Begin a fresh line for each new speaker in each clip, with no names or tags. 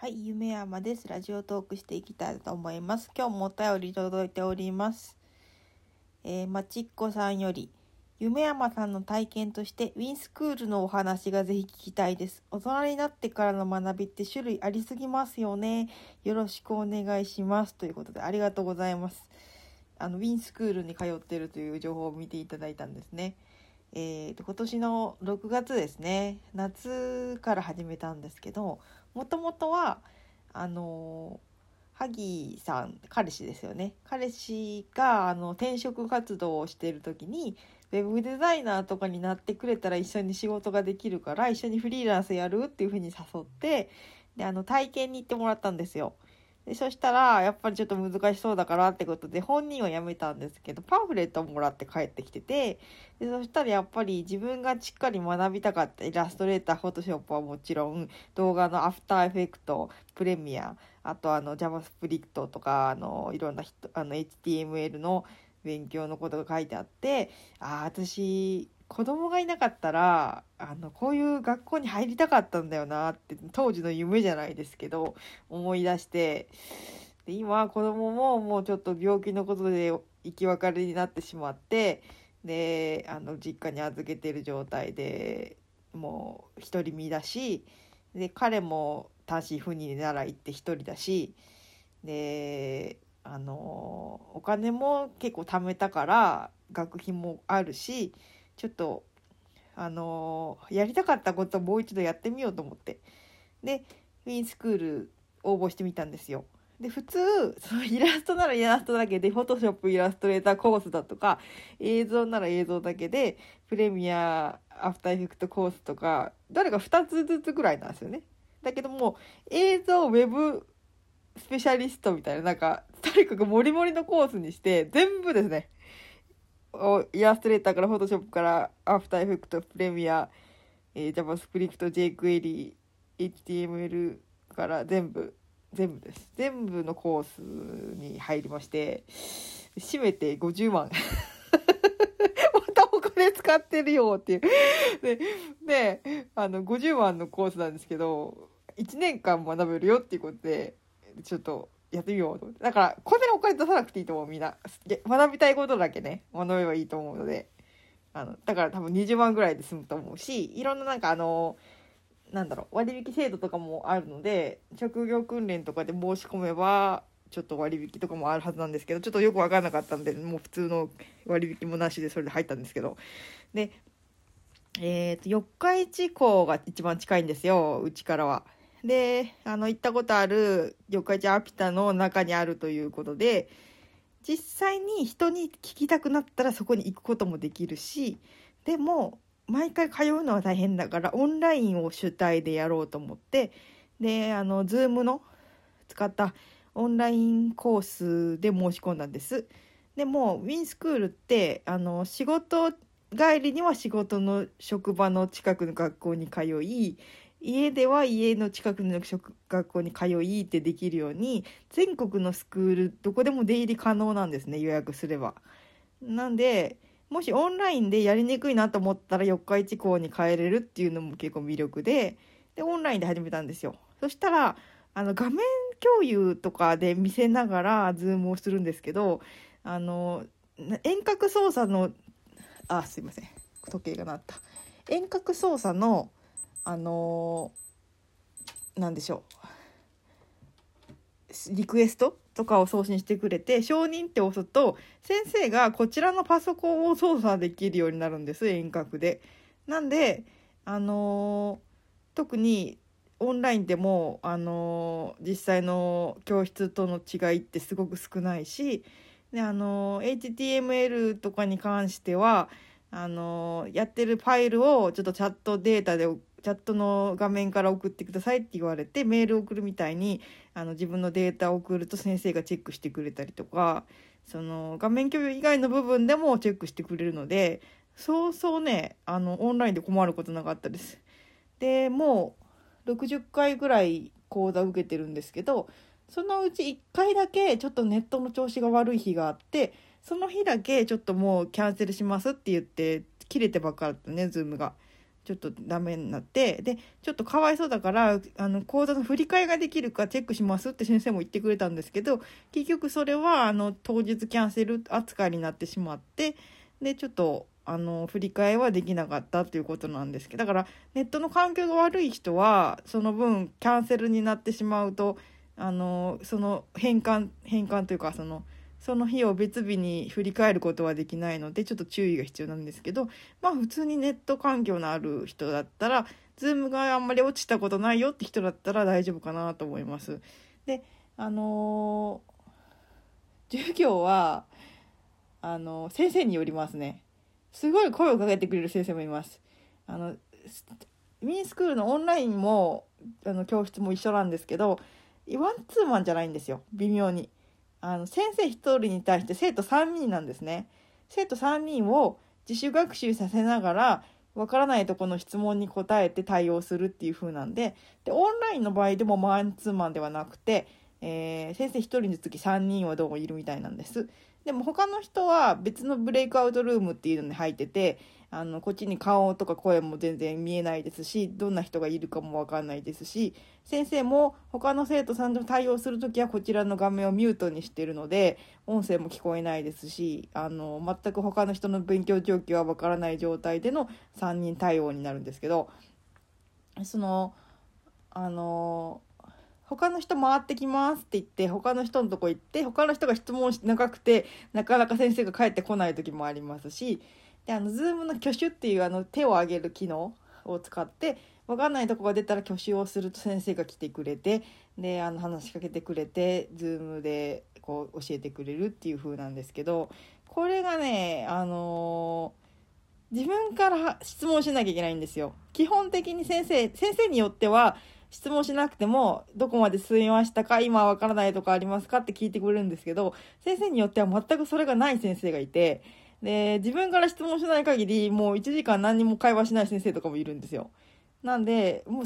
はい、夢山です。ラジオトークしていきたいと思います。今日もお便り届いております。えー、まちっこさんより、夢山さんの体験としてウィンスクールのお話がぜひ聞きたいです。大人になってからの学びって種類ありすぎますよね。よろしくお願いします。ということでありがとうございます。あの、ウィンスクールに通ってるという情報を見ていただいたんですね。えーと、今年の6月ですね、夏から始めたんですけど、もともとは、あの、萩さん、彼氏ですよね。彼氏が、あの、転職活動をしている時に、ウェブデザイナーとかになってくれたら一緒に仕事ができるから、一緒にフリーランスやるっていうふうに誘って、で、あの、体験に行ってもらったんですよ。でそしたら、やっぱりちょっと難しそうだからってことで、本人は辞めたんですけど、パンフレットをもらって帰ってきてて、でそしたらやっぱり自分がしっかり学びたかったイラストレーター、フォトショップはもちろん、動画のアフターエフェクト、プレミア、あとあの JavaScript とか、あの、いろんな、あの HTML の勉強のことが書いてあって、ああ、私、子供がいなかったら、あの、こういう学校に入りたかったんだよなって、当時の夢じゃないですけど、思い出して、で今、子供ももうちょっと病気のことで生き別れになってしまって、で、あの、実家に預けてる状態で、もう独り身だし、で、彼も単身赴任で習い行って一人だし、で、あの、お金も結構貯めたから、学費もあるし、ちょっと、あのやりたかったことをもう一度やってみようと思って。で、ウィンスクール応募してみたんですよ。で、普通、そのイラストならイラストだけで、フォトショップイラストレーターコースだとか、映像なら映像だけで、プレミア、アフターエフェクトコースとか、どれか2つずつぐらいなんですよね。だけども、映像、ウェブ、スペシャリストみたいな、なんか、とにかくモリモリのコースにして、全部ですね。をイラストレーターからフォトショップからアフターエフェクト、プレミア、えー、JavaScript、jQuery、HTML から全部、全部です。全部のコースに入りまして、締めて50万。またお金使ってるよっていう。で、で、あの、50万のコースなんですけど、1年間学べるよっていうことで、ちょっとやってみようと思って。だから、こんなにお金出さなくていいと思う、みんな。学びたいことだけね、学べばいいと思うので。あの、だから多分20万ぐらいで済むと思うし、いろんななんかあの、なんだろう、割引制度とかもあるので、職業訓練とかで申し込めば、ちょっと割引とかもあるはずなんですけど、ちょっとよくわかんなかったんで、もう普通の割引もなしでそれで入ったんですけど。で、えっ、ー、と、四日市港が一番近いんですよ、うちからは。で、あの、行ったことある四日市アピタの中にあるということで、実際に人に聞きたくなったらそこに行くこともできるし、でも、毎回通うのは大変だから、オンラインを主体でやろうと思って、で、あの、ズームの使ったオンラインコースで申し込んだんです。でも、ウィンスクールって、あの、仕事帰りには仕事の職場の近くの学校に通い、家では家の近くの学校に通いってできるように、全国のスクール、どこでも出入り可能なんですね、予約すれば。なんで、もしオンラインでやりにくいなと思ったら四日市校に帰れるっていうのも結構魅力で、で、オンラインで始めたんですよ。そしたら、あの、画面共有とかで見せながらズームをするんですけど、あの、遠隔操作の、あ、すいません。時計が鳴った。遠隔操作の、あのー、なんでしょう。リクエストとかを送信してくれて、承認って押すと、先生がこちらのパソコンを操作できるようになるんです、遠隔で。なんで、あのー、特にオンラインでも、あのー、実際の教室との違いってすごく少ないし、で、あのー、HTML とかに関しては、あの、やってるファイルをちょっとチャットデータで、チャットの画面から送ってくださいって言われて、メール送るみたいに、あの、自分のデータを送ると先生がチェックしてくれたりとか、その、画面共有以外の部分でもチェックしてくれるので、そうそうね、あの、オンラインで困ることなかったです。で、もう、60回ぐらい講座受けてるんですけど、そのうち1回だけちょっとネットの調子が悪い日があって、その日だけちょっともうキャンセルしますって言って、切れてばっかだったね、ズームが。ちょっとダメになってでちょっとかわいそうだからあの講座の振り替えができるかチェックしますって先生も言ってくれたんですけど結局それはあの当日キャンセル扱いになってしまってでちょっとあの振り替えはできなかったっていうことなんですけどだからネットの環境が悪い人はその分キャンセルになってしまうとあのその返還返還というかそのその日を別日に振り返ることはできないのでちょっと注意が必要なんですけどまあ普通にネット環境のある人だったら Zoom があんまり落ちたことないよって人だったら大丈夫かなと思います。であのー、授業はあの先生によりますね。すごい声をかけてくれる先生もいます。あのウィンスクールのオンラインもあの教室も一緒なんですけどワンツーマンじゃないんですよ微妙に。あの先生1人に対して生徒3人なんですね。生徒3人を自主学習させながらわからないとこの質問に答えて対応するっていう風なんででオンラインの場合でもマンツーマンではなくて、えー、先生1人につき3人はどうもいるみたいなんです。でも他の人は別のブレイクアウトルームっていうのに入っててあのこっちに顔とか声も全然見えないですしどんな人がいるかも分かんないですし先生も他の生徒さんと対応する時はこちらの画面をミュートにしてるので音声も聞こえないですしあの全く他の人の勉強状況は分からない状態での3人対応になるんですけどそのあの他の人回ってきますって言って他の人のとこ行って他の人が質問し長くてなかなか先生が帰ってこない時もありますしであの Zoom の挙手っていうあの手を挙げる機能を使って分かんないとこが出たら挙手をすると先生が来てくれてであの話しかけてくれて Zoom でこう教えてくれるっていう風なんですけどこれがねあのー、自分から質問しなきゃいけないんですよ。基本的に先生先生によっては質問しなくても、どこまで進みましたか今わからないとかありますかって聞いてくれるんですけど、先生によっては全くそれがない先生がいて、で、自分から質問しない限り、もう1時間何にも会話しない先生とかもいるんですよ。なんで、もう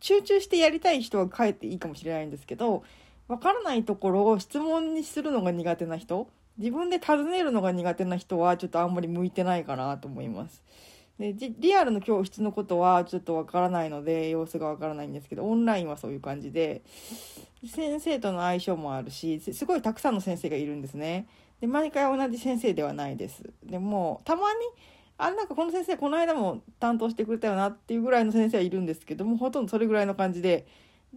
集中してやりたい人は帰っていいかもしれないんですけど、わからないところを質問にするのが苦手な人、自分で尋ねるのが苦手な人はちょっとあんまり向いてないかなと思います。でリアルの教室のことはちょっとわからないので様子がわからないんですけどオンラインはそういう感じで先生との相性もあるしすごいたくさんの先生がいるんですね。で毎回同じ先生ではないです。でもたまにあなんかこの先生この間も担当してくれたよなっていうぐらいの先生はいるんですけどもほとんどそれぐらいの感じで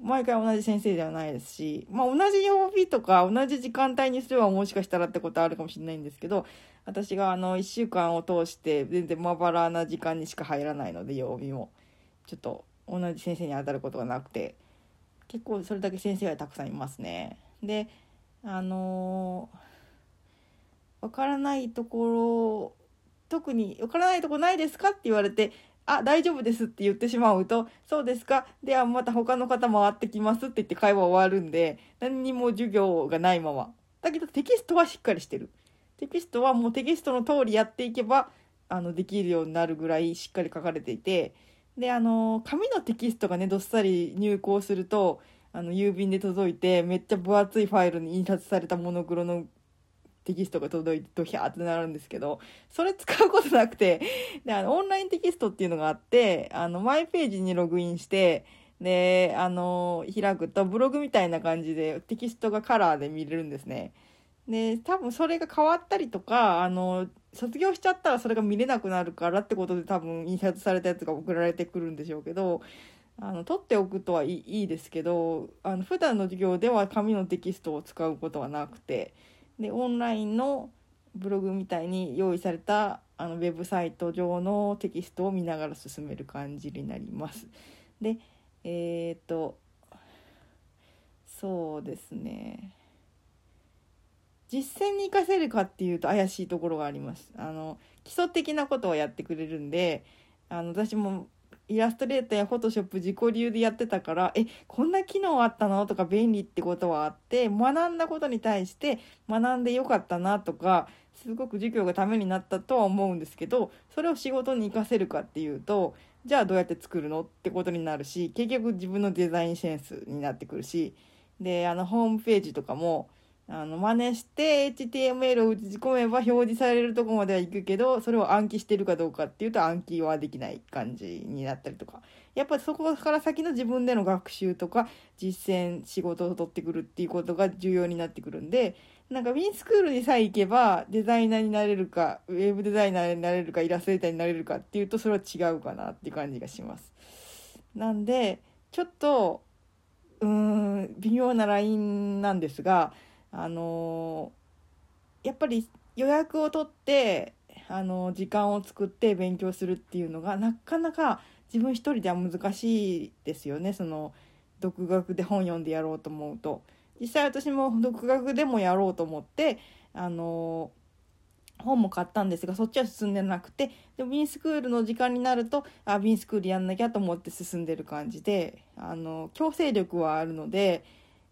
毎回同じ先生ではないですし、まあ、同じ曜日とか同じ時間帯にすればもしかしたらってことあるかもしれないんですけど私があの1週間を通して全然まばらな時間にしか入らないので曜日もちょっと同じ先生に当たることがなくて結構それだけ先生がたくさんいますね。であのー、からないところ特に分からないとこないですか？って言われてあ、大丈夫ですって言ってしまうと、そうですか。ではまた他の方回ってきますって言って会話終わるんで、何にも授業がないまま。だけどテキストはしっかりしてる。テキストはもうテキストの通りやっていけば、あの、できるようになるぐらいしっかり書かれていて、で、あの、紙のテキストがね、どっさり入稿すると、あの、郵便で届いて、めっちゃ分厚いファイルに印刷されたモノクロのテキストが届いてドヒャーってなるんですけど、それ使うことなくて、で、あの、オンラインテキストっていうのがあって、あの、マイページにログインして、で、あの、開くとブログみたいな感じでテキストがカラーで見れるんですね。で、多分それが変わったりとか、あの、卒業しちゃったらそれが見れなくなるからってことで多分印刷されたやつが送られてくるんでしょうけど、あの取っておくとはいいですけどあの普段の授業では紙のテキストを使うことはなくてでオンラインのブログみたいに用意されたあのウェブサイト上のテキストを見ながら進める感じになります。でえっ、とそうですね実践に生かせるかっていうと怪しいところがあります。あの基礎的なことをやってくれるんであの私もイラストレーターやフォトショップ自己流でやってたからえこんな機能あったの？とか便利ってことはあって学んだことに対して学んでよかったなとかすごく授業がためになったとは思うんですけどそれを仕事に生かせるかっていうとじゃあどうやって作るの？ってことになるし結局自分のデザインセンスになってくるしであのホームページとかもあの真似して HTML を打ち込めば表示されるとこまでは行くけどそれを暗記してるかどうかっていうと暗記はできない感じになったりとかやっぱそこから先の自分での学習とか実践仕事を取ってくるっていうことが重要になってくるんでなんかウィンスクールにさえ行けばデザイナーになれるかウェブデザイナーになれるかイラストレーターになれるかっていうとそれは違うかなっていう感じがします。なんでちょっとうーん微妙なラインなんですがあの、やっぱり予約を取ってあの時間を作って勉強するっていうのがなかなか自分一人では難しいですよねその独学で本読んでやろうと思うと。実際私も独学でもやろうと思ってあの本も買ったんですがそっちは進んでなくてでもビンスクールの時間になるとあビンスクールやんなきゃと思って進んでる感じであの強制力はあるので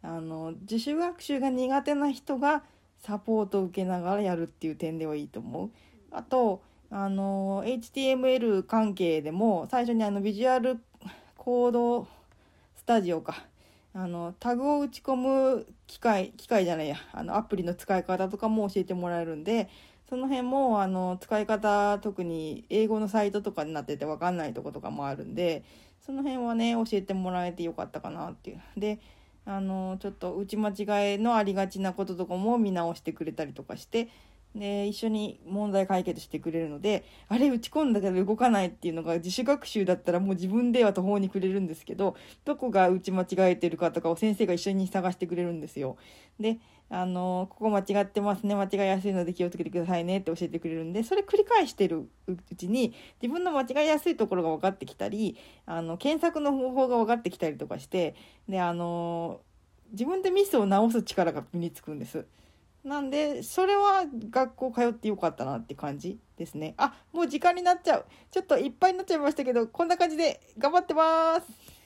あの自主学習が苦手な人がサポートを受けながらやるっていう点ではいいと思う。あとあの HTML 関係でも最初にあのビジュアルコードスタジオかあのタグを打ち込む機械機械じゃないやあのアプリの使い方とかも教えてもらえるんでその辺もあの使い方特に英語のサイトとかになってて分かんないとことかもあるんでその辺はね教えてもらえてよかったかなっていう。であのちょっと打ち間違えのありがちなこととかも見直してくれたりとかしてで一緒に問題解決してくれるのであれ打ち込んだけど動かないっていうのが自主学習だったらもう自分では途方に暮れるんですけどどこが打ち間違えてるかとかを先生が一緒に探してくれるんですよ。であのここ間違ってますね間違いやすいので気をつけてくださいねって教えてくれるんでそれ繰り返してるうちに自分の間違いやすいところが分かってきたりあの検索の方法が分かってきたりとかしてであの自分でミスを直す力が身につくんです。なんで、それは学校通ってよかったなって感じですね。あ、もう時間になっちゃう。ちょっといっぱいになっちゃいましたけど、こんな感じで頑張ってます。